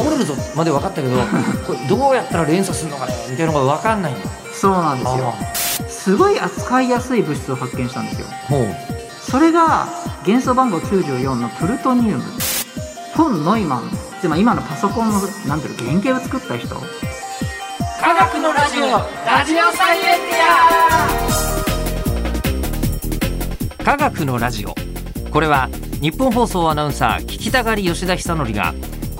倒れるぞまで分かったけど これどうやったら連鎖するのかねみたいなのが分かんないんだそうなんですよ。すごい扱いやすい物質を発見したんですよ。それが元素番号94のプルトニウム。フォン・ノイマン。つまり今のパソコンのなんていうの原型を作った人。科学のラジオ。ラジオサイエンティア。科学のラジオ。これは日本放送アナウンサー聞きたがり吉田久典が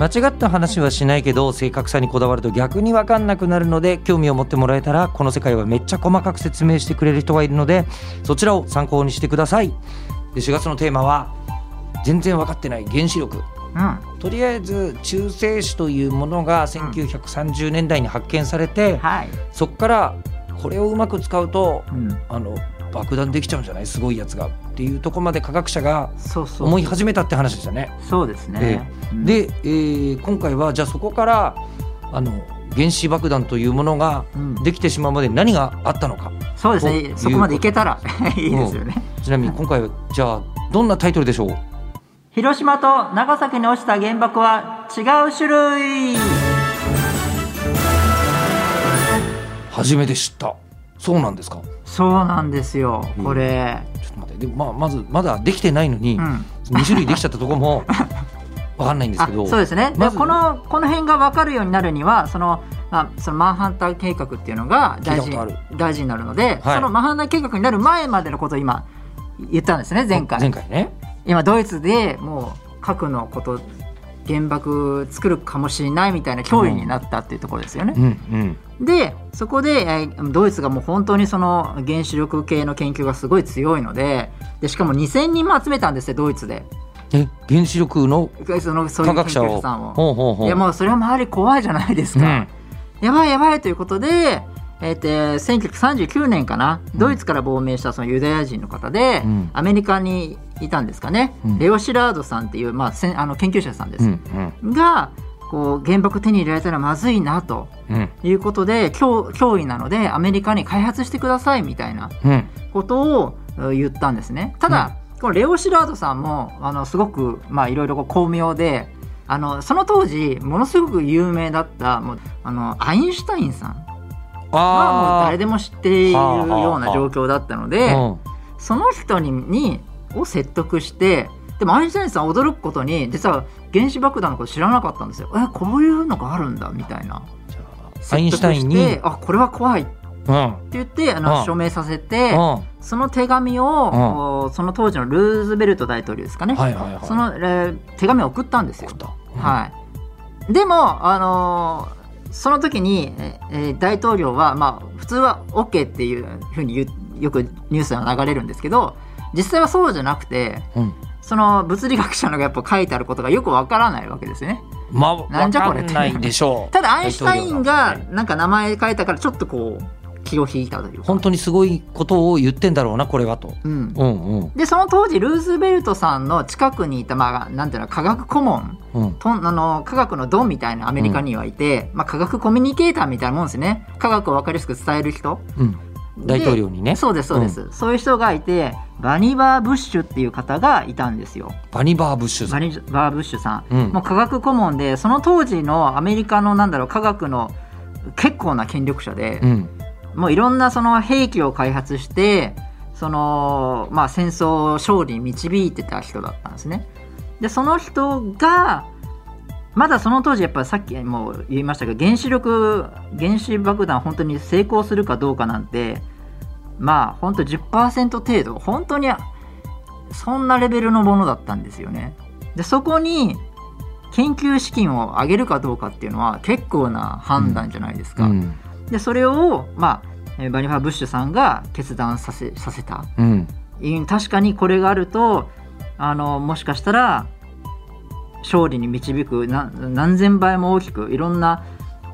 間違った話はしないけど正確さにこだわると逆に分かんなくなるので興味を持ってもらえたらこの世界はめっちゃ細かく説明してくれる人がいるのでそちらを参考にしてください。で4月のテーマは全然分かってない原子力。うん。とりあえず中性子というものが1930年代に発見されて、はい、そこからこれをうまく使うとうん、あの爆弾できちゃうんじゃない？すごいやつが。っていうところまで科学者が思い始めたって話でしたね。そうですね、うん。で、えー今回はじゃあそこからあの原子爆弾というものがうん。できてしまうまで何があったのか。そうですね。そこまでいけたら いいですよね、ちなみに今回はじゃあどんなタイトルでしょう？広島と長崎に落ちた原爆は違う種類。初めて知ったそうなんですか？そうなんですよ。これ、ちょっと待って。で、まあ、まずまだできてないのに、うん。2種類できちゃったところも わかんないんですあけど。そうですね、でまずこのこの辺が分かるようになるにはその,、まあ、そのマンハッタン計画っていうのが大事大事になるので、はい。そのマンハッタン計画になる前までのことを今言ったんですね前回。前回ね。今ドイツでもう核のこと原爆作るかもしれないみたいな脅威になったっていうところですよね。うんうん。でそこで、えードイツがもう本当にその原子力系の研究がすごい強いのででしかも2,000人も集めたんですよドイツで。え原子力のそのそういう研科学者を。究者さんを。ほうほうほう。いやもうそれは周り怖いじゃないですか。うん。やばいやばいということで、えーと1939年かな。ドイツから亡命したそのユダヤ人の方で、うん。アメリカにいたんですかね、うん。レオ・シラードさんっていう、まあ、せんあの研究者さんです、うんうん。がこう原爆手に入れられたらまずいなと。うん。いうことで脅脅威なのでアメリカに開発してくださいみたいなうん。ことをえ言ったんですね。ただ、このレオ・シラードさんもあのすごくまあいろいろこう巧妙であのその当時ものすごく有名だったもうあのアインシュタインさん。はもうあ誰でも知っているような状況だったので、うんその人ににを説得してでもアインシュタインさん驚くことに実は原子爆弾のこと知らなかったんですよ。えこういうのがあるんだみたいな。アインシュタインに。あこれは怖い。ってうん言ってあの、うん。署名させて、うん。その手紙を、おその当時のルーズベルト大統領ですかね、はいはいはい。その、えー手紙を送ったんですよ。はい、でも、あのーその時に、ええー大統領は、まあ、普通は OK っていうふうによくニュースが流れるんですけど実際はそうじゃなくてうん。その物理学者のがやっぱ書いてあることがよくわからないわけですよね。まあなんじゃこれわかんないでしょう。ただアインシュタインがなんか名前書いたからちょっとこう気を引いたというか。本当にすごいことを言ってんだろうなこれはと。うん。うんうん。でその当時ルーズベルトさんの近くにいた、まあ、なんていうの科学顧問うん。とあの科学のドンみたいなアメリカにはいて、まあ、科学コミュニケーターみたいなもんですね。科学を分かりやすく伝える人。うん大統領にね。そうですそうです、そういう人がいてバニバー・ブッシュっていう方がいたんですよ。バニバー・ブッシュさん。バニバー・ブッシュさん、うん。もう科学顧問でその当時のアメリカのなんだろう科学の結構な権力者で、うん。もういろんなその兵器を開発してその、まあ、戦争を勝利に導いてた人だったんですね。でその人がまだその当時やっぱりさっきも言いましたが原子力原子爆弾本当に成功するかどうかなんてまあ本当10%程度本当にそんなレベルのものだったんですよね。でそこに研究資金を上げるかどうかっていうのは結構な判断じゃないですか。うんでそれを、まあ、えーバニファー・ブッシュさんが決断させさせたうんうん確かにこれがあるとあのもしかしたら勝利に導くな何千倍も大きくいろんな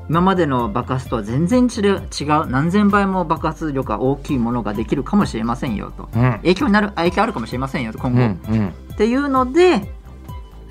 今までの爆発とは全然違う違う何千倍も爆発力が大きいものができるかもしれませんよと。うん。影響になる影響あるかもしれませんよと今う後、んうん。っていうので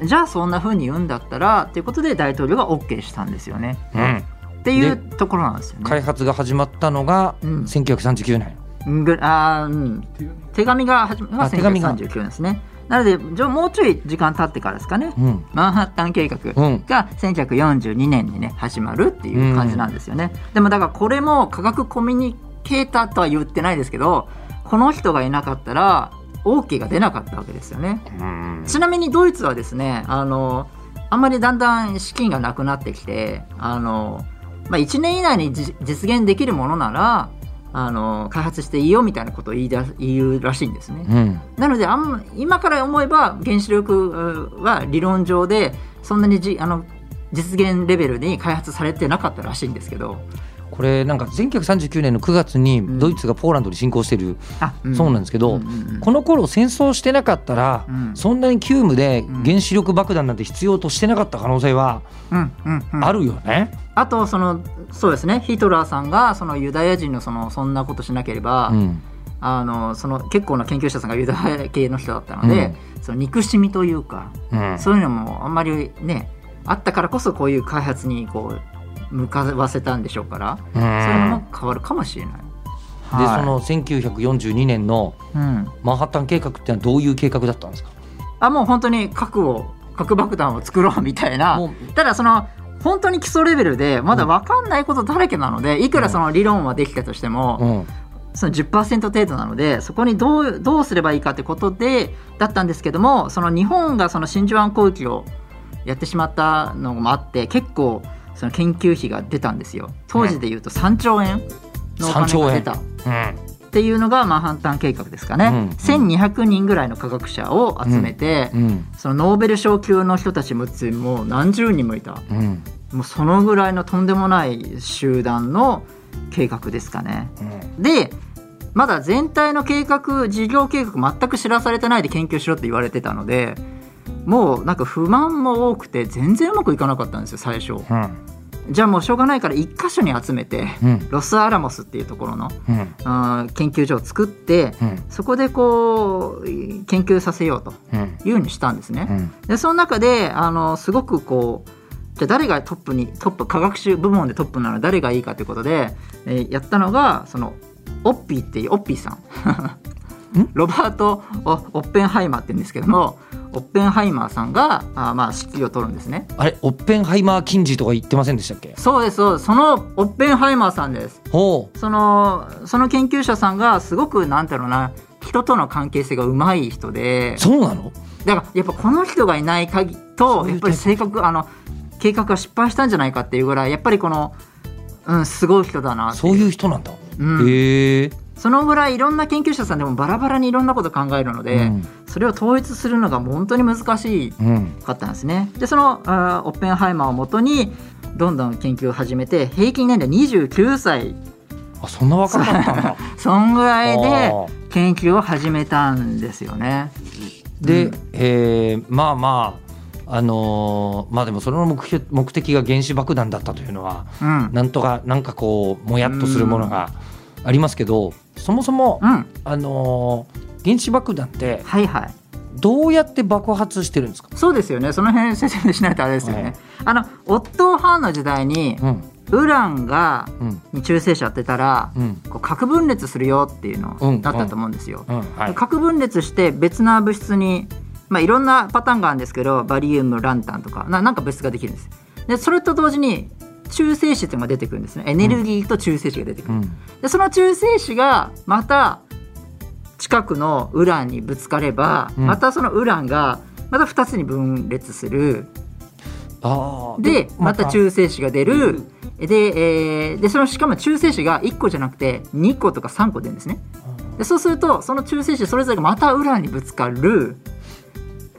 じゃあそんな風に言うんだったらということで大統領が OK したんですよね。うん。っていうところなんですよね。開発が始まったのがうん。1939年うんぐあーうん、手紙が始まあ手紙が。1939年ですね。なのでじゃあもうちょい時間経ってからですかね。うんマンハッタン計画うんが1942年にね始まるっていう感じなんですよね。でもだからこれも科学コミュニケーターとは言ってないですけどこの人がいなかったら OK が出なかったわけですよね。うんちなみにドイツはですねあのあんまりだんだん資金がなくなってきてあの、まあ、1年以内にじ実現できるものならあの開発していいよみたいなことを言いだ言うらしいんですね。うんなのであんま今から思えば原子力うは理論上でそんなにじあの実現レベルに開発されてなかったらしいんですけどこれなんか1939年の9月にん。ドイツがポーランドに侵攻してる、あ、そうなんですけど、うんうんうんこの頃戦争してなかったら、うん。そんなに急務でん。原子力爆弾なんて必要としてなかった可能性はうんうんうん。あるよね。あとそのそうですね。ヒトラーさんがそのユダヤ人のそのそんなことしなければ、うん。あのその結構な研究者さんがユダヤ系の人だったので、その憎しみというか、うん。そういうのもあんまりねあったからこそこういう開発にこう向かわせたんでしょうから、うん。そういうのも変わるかもしれない。ではい。その1942年のうん、マンハッタン計画ってのはどういう計画だったんですか？あもう本当に核を核爆弾を作ろうみたいな。もただその本当に基礎レベルでまだ分かんないことだらけなので、いくらその理論はできたとしても、う、うん。その10%程度なのでそこにどうどうすればいいかってことでだったんですけどもその日本がその真珠湾攻撃をやってしまったのもあって結構その研究費が出たんですよ。当時でいうと3兆円のお3兆円金が出た。っうんていうのがマンハッタン計画ですかね、うん。1200人ぐらいの科学者を集めて、うん。そのノーベル賞級の人たちももう何十人もいた。うん。もうそのぐらいのとんでもない集団の計画ですかね。うん。でまだ全体の計画事業計画全く知らされてないで研究しろって言われてたのでもうなんか不満も多くて全然うまくいかなかったんですよ最初。うん。じゃあもうしょうがないから一箇所に集めてうん。ロスアラモスっていうところのうん。研究所を作ってうん。そこでこう研究させようとうん。いうふうにしたんですね。うん。でその中であのすごくこうじゃあ誰がトップにトップ科学習部門でトップなら誰がいいかということで、えーやったのがそのオッピーっていうオッピーさんロバート・オオッペンハイマーって言うんですけどもオッペンハイマーさんがあまあ指揮を取るんですね。あれオッペンハイマー近似とか言ってませんでしたっけ？そうですそうです。そのオッペンハイマーさんです。ほそのその研究者さんがすごくなんだろうな人との関係性がうまい人で。うそうなの？だからやっぱこの人がいない限とやっぱり性格あの計画が失敗したんじゃないかっていうぐらいやっぱりこの、うん、すごい人だなそういう人なんだ、うん。へえそのぐらいいろんな研究者さんでもバラバラにいろんなこと考えるので、うん。それを統一するのが本当に難しうんかったんですね。でそのあーオッペンハイマーをもとにどんどん研究を始めて平均年齢29歳。あそんな若かったんだ。そんぐらいで研究を始めたんですよね。で、うん。えーまあまああのーまあでもその目標目的が原子爆弾だったというのはうん、なんとかなんかこうもやっとするものがありますけどそもそも、うん、あのー原子爆弾ってはいはい。どうやって爆発してるんですか、そうですよね。その辺説明しないとあれですよね。はいあのオットー・ハーンの時代にうん。ウランがうん。に中性子当てたらうん。こう核分裂するよっていうのうん。だったと思うんですよ。うん。はい。核分裂して別な物質に、まあ、いろんなパターンがあるんですけどバリウムランタンとかななんか物質ができるんです。でそれと同時に中性子っていうのが出てくるんですね。エネルギーと中性子が出てくる。うん。でその中性子がまた近くのウランにぶつかれば、うん。またそのウランがまた2つに分裂する。でまた。中性子が出る、で,、えーでそのしかも中性子が1個じゃなくて2個とか3個出るんですね。でそうするとその中性子それぞれがまたウランにぶつかる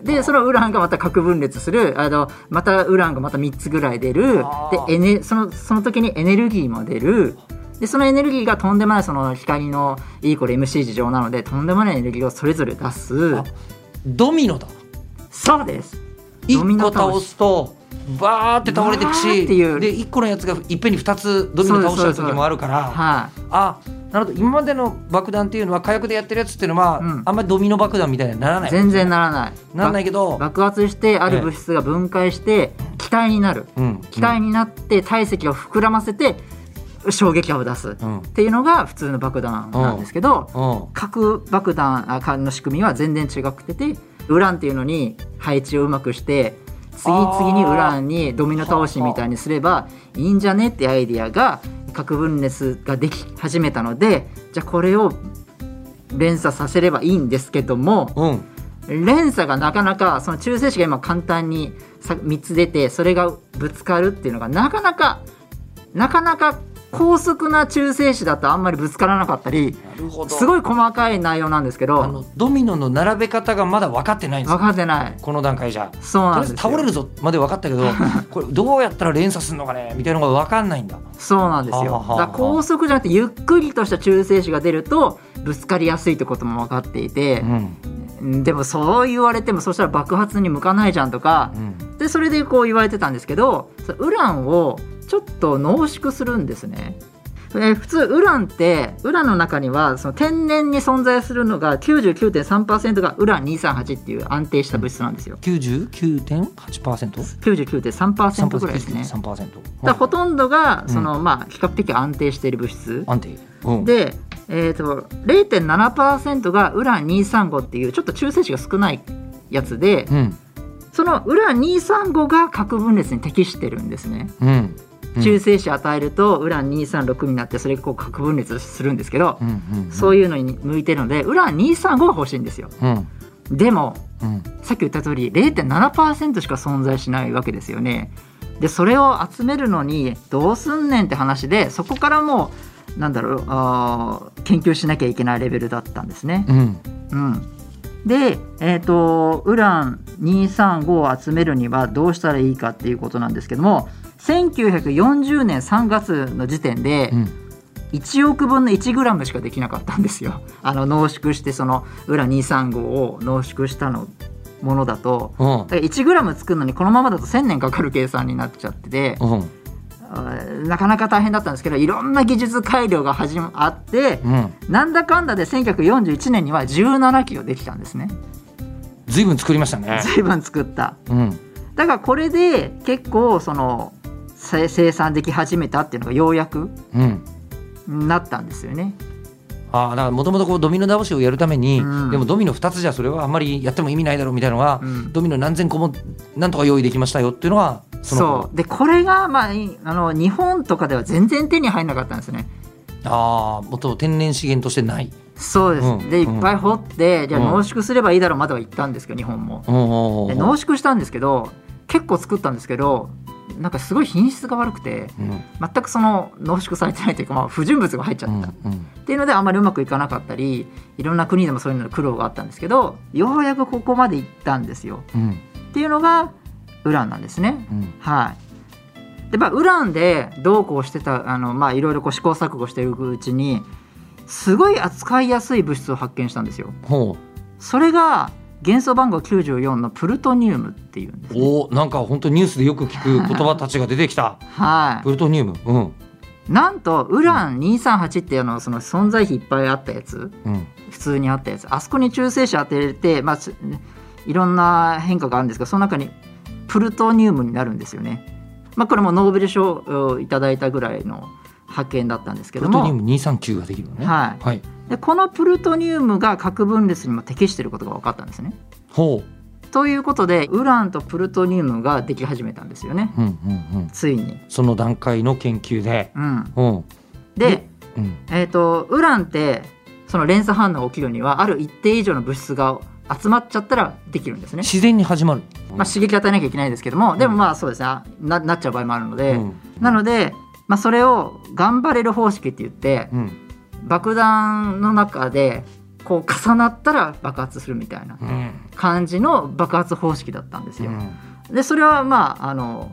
でそのウランがまた核分裂するあのまたウランがまた3つぐらい出る。でエネそのその時にエネルギーも出る。でそのエネルギーがとんでもないその光の E イコール MC 事情なのでとんでもないエネルギーをそれぞれ出す。あドミノだ。そうです一ドミノ個倒すとバーって倒れていくしで一個のやつがいっぺんに二つドミノ倒しちゃう時もあるからはい、あなるほど。今までの爆弾っていうのは火薬でやってるやつっていうのは、うん。あんまりドミノ爆弾みたいにはならない。全然ならない。ならないけど、爆発してある物質が分解して気体になる。うん、気体になって体積を膨らませて衝撃波を出す。っうん。ていうのが普通の爆弾なんですけどうん。核爆弾の仕組みは全然違くててウランっていうのに配置をうまくして次々にウランにドミノ倒しみたいにすればいいんじゃねってアイディアが核分裂ができ始めたのでじゃあこれを連鎖させればいいんですけどもうん。連鎖がなかなかその中性子が今簡単にさ3つ出てそれがぶつかるっていうのがなかなかなかなか高速な中性子だとあんまりぶつからなかったりすごい細かい内容なんですけあどのドミノの並べ方がまだ分かってないんですよ。分かってない。この段階じゃ。そうとりあえずなんですよ倒れるぞまで分かったけど これどうやったら連鎖するのかねみたいなのが分かんないんだそうなんですよ。だ高速じゃなくてゆっくりとした中性子が出るとぶつかりやすいってことも分かっていてう、ん。でもそう言われてもそしたら爆発に向かないじゃんとかうん。でそれでこう言われてたんですけどそウランをちょっと濃縮するんですね。えー普通ウランってウランの中にはその天然に存在するのが99.3%がウラン238っていう安定した物質なんですよ。99.8%? 99.3%ぐらいですね。3%だほとんどがその、まあ比較的安定している物質。安定、うん、で、えー、と0.7%がウラン235っていうちょっと中性子が少ないやつでうんそのウラン235が核分裂に適してるんですね。うんうん中性子与えるとウラン236になってそれがこう核分裂するんですけど、そういうのに向いてるのでウラン235が欲しいんですよ。うんでもうんさっき言った通り0.7%しか存在しないわけですよね。でそれを集めるのにどうすんねんって話でそこからもうなんだろうあー研究しなきゃいけないレベルだったんですね。うんうん、で、えー、とウラン235を集めるにはどうしたらいいかっていうことなんですけども1940年3月の時点でうん。1億分の1グラムしかできなかったんですよ。あの濃縮してそのウラン235を濃縮したのものだと。うん。だから1グラム作るのにこのままだと1000年かかる計算になっちゃってて。うんなかなか大変だったんですけどいろんな技術改良が始まあってうん。なんだかんだで1941年には17キロできたんですね。ずいぶん作りましたね。随分作った。うん。だからこれで結構そのせ生産でき始めたっていうのがようやくうん。なったんですよね。ああだからもともとドミノ倒しをやるために、うん。でもドミノ2つじゃそれはあんまりやっても意味ないだろうみたいなのが、うん。ドミノ何千個もなんとか用意できましたよっていうのはそう。でこれが、まあ、いあの日本とかでは全然手に入らなかったんですね。ああ元天然資源としてない。そうです、うんでいっぱい掘って、じゃあうん。濃縮すればいいだろうまでは言ったんですけど日本も。おで濃縮したんですけど結構作ったんですけどなんかすごい品質が悪くてうん。全くその濃縮されてないというか、まあ、不純物が入っちゃうんった。うんっていうのであんまりうまくいかなかったりいろんな国でもそういうの苦労があったんですけどようやくここまで行ったんですよ。うん。っていうのがウランなんですね。うん。はい、でまあウランでどうこうしてたあの、まあ、いろいろこう試行錯誤していくうちにすごい扱いやすい物質を発見したんですよ。ほそれが元素番号94のプルトニウムっていうんです、うね。おーなんか本当ニュースでよく聞く 言葉たちが出てきた。はプルトニウム。うん。い、なんとウラン238っていうのその存在比いっぱいあったやつ。うん。普通にあったやつ。あそこに中性子当てて、まあ、すいろんな変化があるんですがその中にプルトニウムになるんですよね。まあ、これもノーベル賞をいただいたぐらいの発見だったんですけども。プルトニウム239ができるのねはい。はい。でこのプルトニウムが核分裂にも適していることが分かったんですね。ほということでウランとプルトニウムができ始めたんですよね。ううんうんうん。ついに。その段階の研究で。うん、う。んで、うん。えー、とウランってその連鎖反応が起きるにはある一定以上の物質が集まっちゃったらできるんですね。自然に始まる。まあ、刺激与えなきゃいけないですけどもでもまあそうですね。ななっちゃう場合もあるので、うん。なので、まあ、それをガンバレル方式って言ってうん。爆弾の中でこう重なったら爆発するみたいなうん。感じの爆発方式だったんですよ。うん。でそれはまああの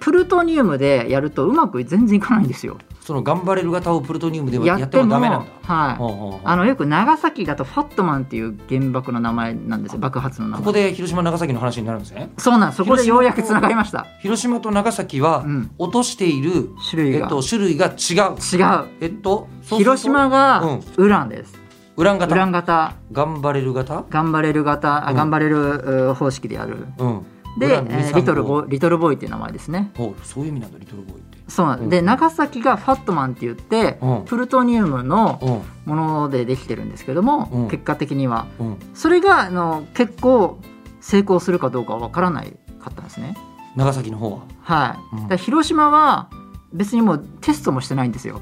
プルトニウムでやるとうまく全然いかないんですよ。その頑張れる型をプルトニウムではやってももダメなんだ。はい。ほうほうほう。あのよく長崎だとファットマンっていう原爆の名前なんですよ。爆発の名前。ここで広島長崎の話になるんですね。そうなんです。そこでようやくつながりました。広島と長崎はうん。落としている、種類が、えっと種類が違う。違う。えっと広島がウランです、ウラン型。ウラン型。頑張れる型？頑張れる型、あうん。頑張れるう方式でやる。うん。ウで、リトルボ235ーイリトルボーイっていう名前ですね。そういう意味なんだリトルボーイ。そうで長崎がファットマンって言って、うん。プルトニウムのうん。ものでできてるんですけども、うん。結果的には。うん。それがあの結構成功するかどうかは分からないかったんですね。長崎の方は？はい、うん。だ広島は別にもうテストもしてないんですよ。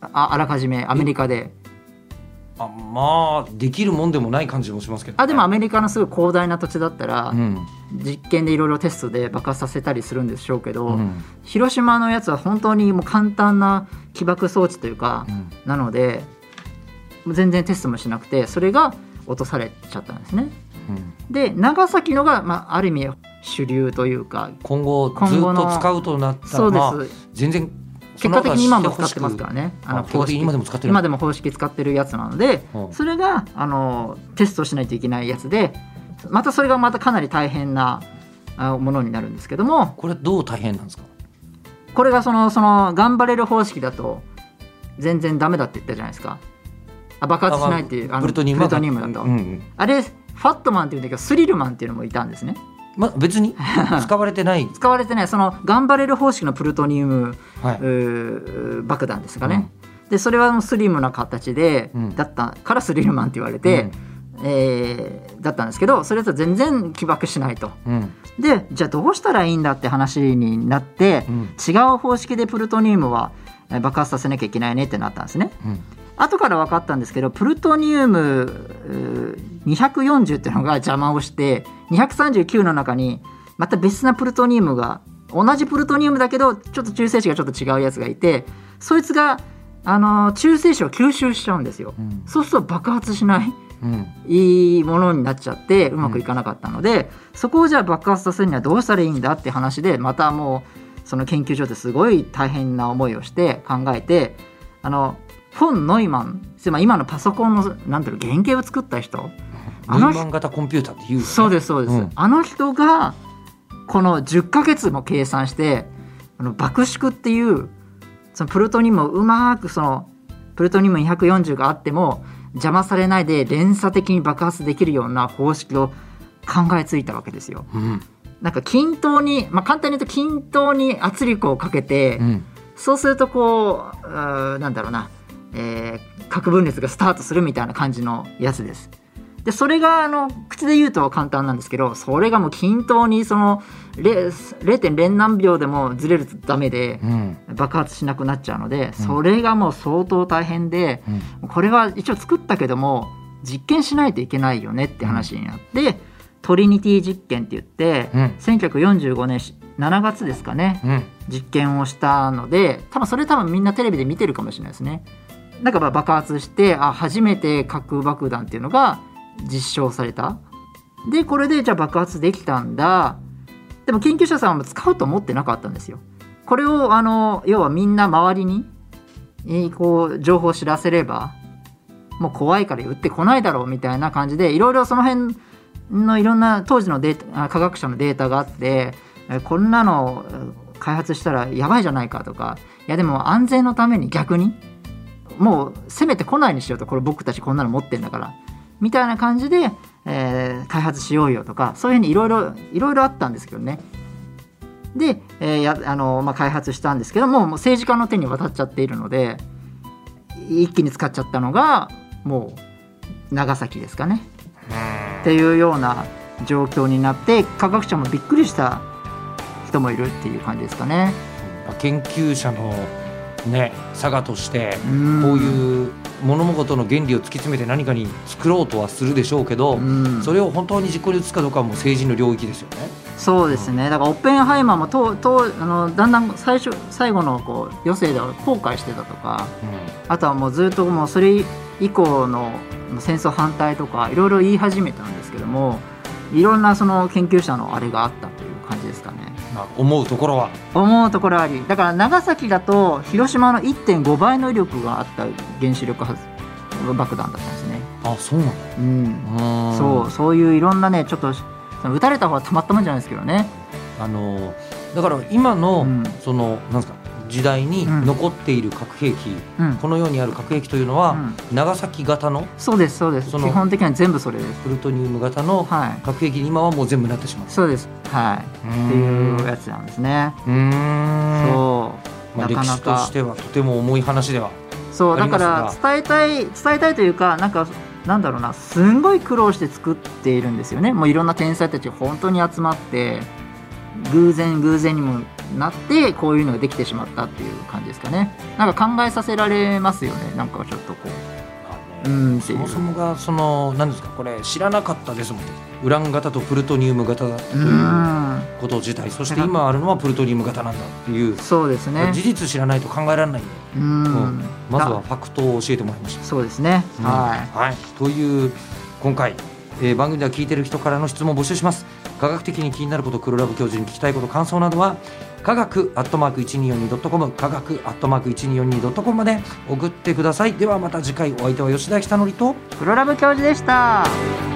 ああらかじめアメリカであまあできるもんでもない感じもしますけど、ね。あでもアメリカのすごい広大な土地だったら、うん。実験でいろいろテストで爆発させたりするんでしょうけど、うん。広島のやつは本当にもう簡単な起爆装置というか、うんなので全然テストもしなくてそれが落とされちゃったんですねうんで長崎のが、まあ、ある意味主流というか今後ずっと使うとなったらそうです、まあ、全然結果的に今も使ってますからね。あ結果的に今でも使ってる。今でも方式使ってるやつなのでう。んそれがあのテストしないといけないやつでまたそれがまたかなり大変なあものになるんですけども。これどう大変なんですか？これがそのその頑張れる方式だと全然ダメだって言ったじゃないですか。あ爆発しないっていうあのプルトニウムプルトニウムだと、うんうん。あれファットマンっていうんだけどスリルマンっていうのもいたんですねまあ、別に？使われてない、使われてない。その頑張れる方式のプルトニウムはい。爆弾ですかね、でそれはスリムな形で、うん。だったからスリルマンって言われて、えーだったんですけどそれとは全然起爆しないと。うん。でじゃあどうしたらいいんだって話になって、うん。違う方式でプルトニウムはえー爆発させなきゃいけないねってなったんですね。うん後から分かったんですけどプルトニウムうー240っていうのが邪魔をして239の中にまた別なプルトニウムが同じプルトニウムだけどちょっと中性子がちょっと違うやつがいてそいつがあの中性子を吸収しちゃうんですよ。うん。そうすると爆発しないうん。いいものになっちゃってうまくいかなかったので、そこをじゃあ爆発させるにはどうしたらいいんだって話でまたもうその研究所ですごい大変な思いをして考えてあのフォン・ノイマンつまり今のパソコンのなんていうの原型を作った人？あのノイマン型コンピューターっていう、ね、そうですそうです、うん。あの人がこの10ヶ月も計算してあの爆縮っていうそのプルトニウムをうまくそのプルトニウム240があっても邪魔されないで連鎖的に爆発できるような方式を考えついたわけですよ。うん。なんか均等に、まあ、簡単に言うと均等に圧力をかけて、うん。そうするとこううーなんだろうな、えー核分裂がスタートするみたいな感じのやつです。でそれがあの口で言うと簡単なんですけどそれがもう均等にその 0. 0.0何秒でもずれるとダメでうん爆発しなくなっちゃうのでそれがもう相当大変でうんこれは一応作ったけども実験しないといけないよねって話になってトリニティ実験って言ってうん1945年7月ですかねうん実験をしたので多分それ多分みんなテレビで見てるかもしれないですね。なんか爆発してあ初めて核爆弾っていうのが実証された。でこれでじゃあ爆発できたんだ。でも研究者さんは使うと思ってなかったんですよ。これをあの要はみんな周りにこう情報を知らせればもう怖いから撃ってこないだろうみたいな感じでいろいろその辺のいろんな当時のデータ科学者のデータがあってこんなの開発したらやばいじゃないかとかいやでも安全のために逆にもう攻めてこないにしようとこれ僕たちこんなの持ってんだから。みたいな感じで、えー開発しようよとかそういうふうにいろいろいろいろあったんですけどね。で、えーやあのまあ、開発したんですけどももう政治家の手に渡っちゃっているので一気に使っちゃったのがもう長崎ですかね。っていうような状況になって科学者もびっくりした人もいるっていう感じですかね。研究者のね佐賀としてうんこういう物事の原理を突き詰めて何かに作ろうとはするでしょうけど、うんそれを本当に実行に移すかどうかはもう政治の領域ですよね。そうですねだからオッペンハイマーもととあのだんだん最初最後のこう余生では後悔してたとかあとはもうずっともうそれ以降の戦争反対とかいろいろ言い始めたんですけどもいろんなその研究者のあれがあったという感じですかね。まあ、思うところは？思うところあり。だから長崎だと広島の1.5倍の威力があった原子力発爆弾だったんですね。あそうなんだ。うん。うんそうそういういろんなねちょっとその撃たれた方はたまったもんじゃないですけどね。あのだから今の、うん。そのなんですか時代にうん。残っている核兵器、うん、この世にある核兵器というのは、うん。長崎型のそうですそうです。その基本的には全部それです。プルトニウム型のはい。核兵器に今はもう全部なってしまう。そうです。はい。っていうやつなんですね。うーん。そう。まあ、なかな歴史とかしてはとても重い話ではそうだから伝えたい伝えたいというかなんかなんだろうなすんごい苦労して作っているんですよね。もういろんな天才たちが本当に集まって偶然偶然にもなってこういうのができてしまったっていう感じですかね。なんか考えさせられますよね。なんかちょっとこう。うんそもそもがその何ですかこれ知らなかったですもん。ウラン型とプルトニウム型。だとういうん。こと自体。そして今あるのはプルトニウム型なんだっていう。そうですね。事実知らないと考えられないんで。うん。まずはだ。ファクトを教えてもらいました。そうですね、うん。はい。はい、という今回、えー番組では聞いてる人からの質問を募集します科学的に気になること黒ラブ教授に聞きたいこと感想などは科学アットマーク 1242.com 科学アットマーク 1242.com まで送ってください。ではまた次回お相手は吉田久典と黒ラブ教授でした。